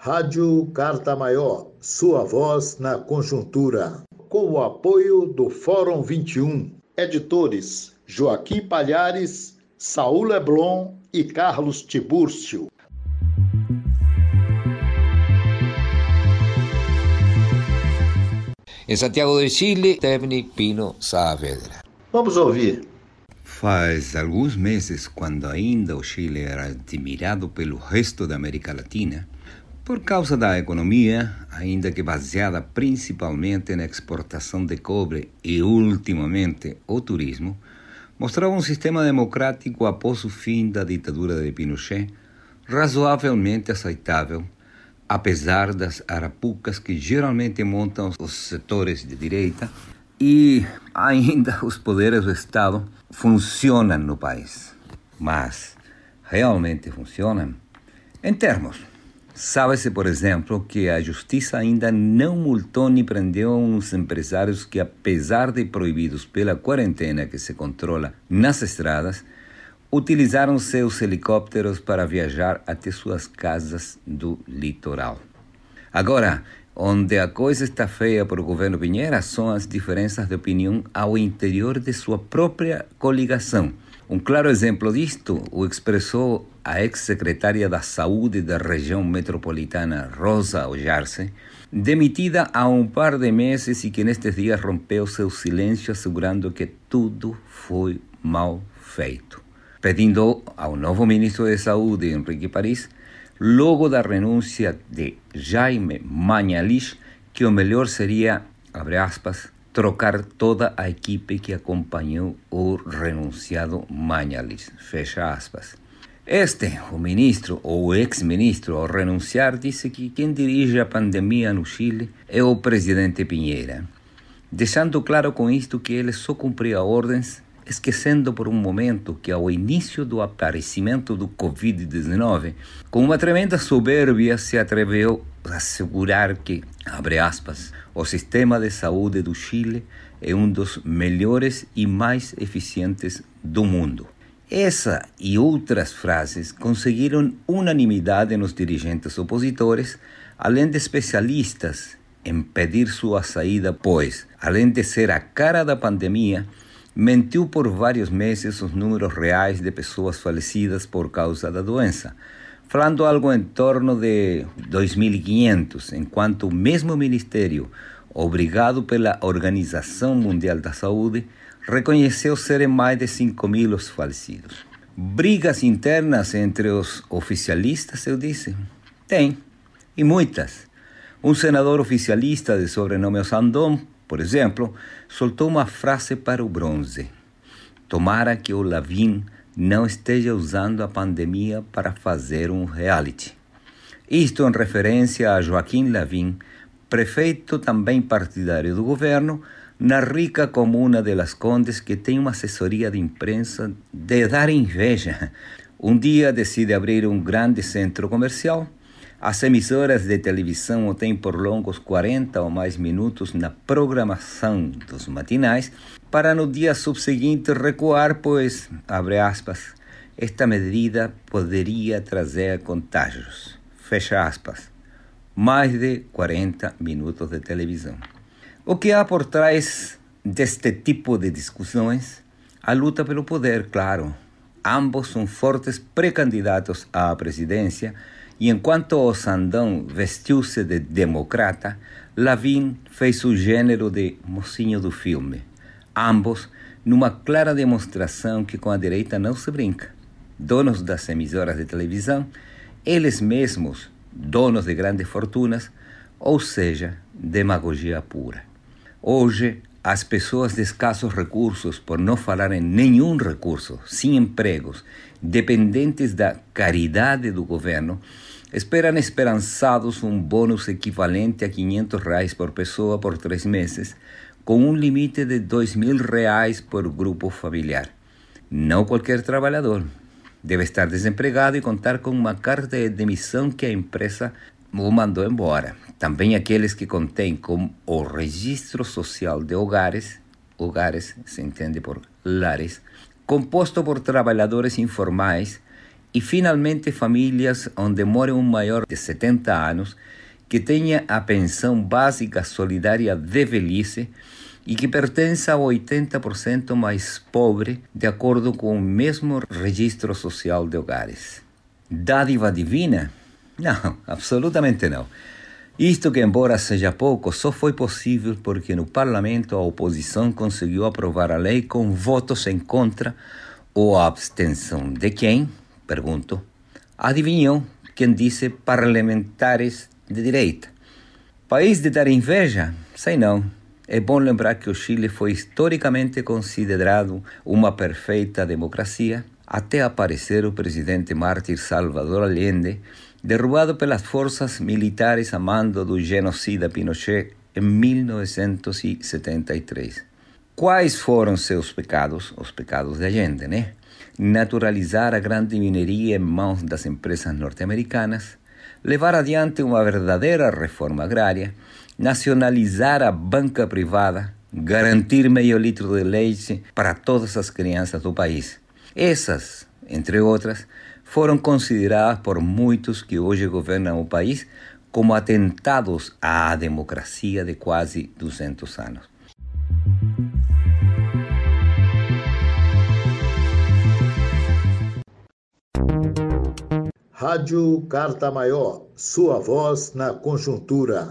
Rádio Carta Maior, sua voz na conjuntura. Com o apoio do Fórum 21. Editores Joaquim Palhares, Saul Leblon e Carlos Tibúrcio. Em Santiago de Chile, Tevni Pino Saavedra. Vamos ouvir. Faz alguns meses, quando ainda o Chile era admirado pelo resto da América Latina, por causa da economia, ainda que baseada principalmente na exportação de cobre e, ultimamente, o turismo, mostrava um sistema democrático após o fim da ditadura de Pinochet razoavelmente aceitável, apesar das arapucas que geralmente montam os setores de direita e ainda os poderes do Estado funcionam no país. Mas realmente funcionam? Em termos, sabe-se, por exemplo, que a justiça ainda não multou nem prendeu uns empresários que, apesar de proibidos pela quarentena que se controla nas estradas, utilizaram seus helicópteros para viajar até suas casas do litoral. Agora, Onde a coisa está feia para o governo Pinheira são as diferenças de opinião ao interior de sua própria coligação. Um claro exemplo disto o expressou a ex-secretária da Saúde da região metropolitana, Rosa Ojarse, demitida há um par de meses e que nestes dias rompeu seu silêncio assegurando que tudo foi mal feito. Pedindo ao novo ministro de Saúde, Henrique Paris, logo da renúncia de Jaime Mañalich, que o melhor seria, abre aspas, trocar toda a equipe que acompanhou o renunciado Mañalich, fecha aspas. Este, o ministro ou ex-ministro, ao renunciar, disse que quem dirige a pandemia no Chile é o presidente Pinheira, deixando claro com isto que ele só cumpria ordens esquecendo por um momento que ao início do aparecimento do Covid-19, com uma tremenda soberbia se atreveu a assegurar que, abre aspas, o sistema de saúde do Chile é um dos melhores e mais eficientes do mundo. Essa e outras frases conseguiram unanimidade nos dirigentes opositores, além de especialistas em pedir sua saída, pois, além de ser a cara da pandemia, mentiu por vários meses os números reais de pessoas falecidas por causa da doença, falando algo em torno de 2.500, enquanto o mesmo ministério, obrigado pela Organização Mundial da Saúde, reconheceu serem mais de 5 mil os falecidos. Brigas internas entre os oficialistas, eu disse? Tem, e muitas. Um senador oficialista de sobrenome Sandon por exemplo, soltou uma frase para o bronze: Tomara que o Lavin não esteja usando a pandemia para fazer um reality. Isto em referência a Joaquim Lavin, prefeito também partidário do governo, na rica comuna de Las Condes, que tem uma assessoria de imprensa de dar inveja. Um dia decide abrir um grande centro comercial as emissoras de televisão têm por longos 40 ou mais minutos na programação dos matinais, para no dia subseguinte recuar, pois, abre aspas, esta medida poderia trazer contágios. Fecha aspas. Mais de 40 minutos de televisão. O que há por trás deste tipo de discussões? A luta pelo poder, claro. Ambos são fortes pré-candidatos à presidência e enquanto o Sandão vestiu-se de democrata, Lavin fez o gênero de mocinho do filme. Ambos numa clara demonstração que com a direita não se brinca. Donos das emissoras de televisão, eles mesmos donos de grandes fortunas, ou seja, demagogia pura. Hoje, as pessoas de escassos recursos, por não falar em nenhum recurso, sem empregos, dependentes da caridade do governo, esperam esperançados um bônus equivalente a 500 reais por pessoa por três meses, com um limite de 2 mil reais por grupo familiar. Não qualquer trabalhador. Deve estar desempregado e contar com uma carta de demissão que a empresa o mandou embora. Também aqueles que contêm com o registro social de hogares, hogares se entende por lares, composto por trabalhadores informais E finalmente famílias onde more um maior de 70 anos que tenha a pensão básica solidária de velhice e que pertença ao 80% mais pobre, de acordo com o mesmo registro social de hogares. Dádiva divina? Não, absolutamente não. Isto que, embora seja pouco, só foi possível porque no parlamento a oposição conseguiu aprovar a lei com votos em contra ou a abstenção de quem? Pergunto. Adivinham quem disse parlamentares de direita. País de dar inveja? Sei não. É bom lembrar que o Chile foi historicamente considerado uma perfeita democracia até aparecer o presidente mártir Salvador Allende, derrubado pelas forças militares a mando do genocida Pinochet em 1973. Quais foram seus pecados? Os pecados de Allende, né? Naturalizar a grande mineria em mãos das empresas norte-americanas, levar adiante uma verdadeira reforma agrária, nacionalizar a banca privada, garantir meio litro de leite para todas as crianças do país. Essas, entre outras, foram consideradas por muitos que hoje governam o país como atentados à democracia de quase 200 anos. Rádio Carta Maior, sua voz na conjuntura.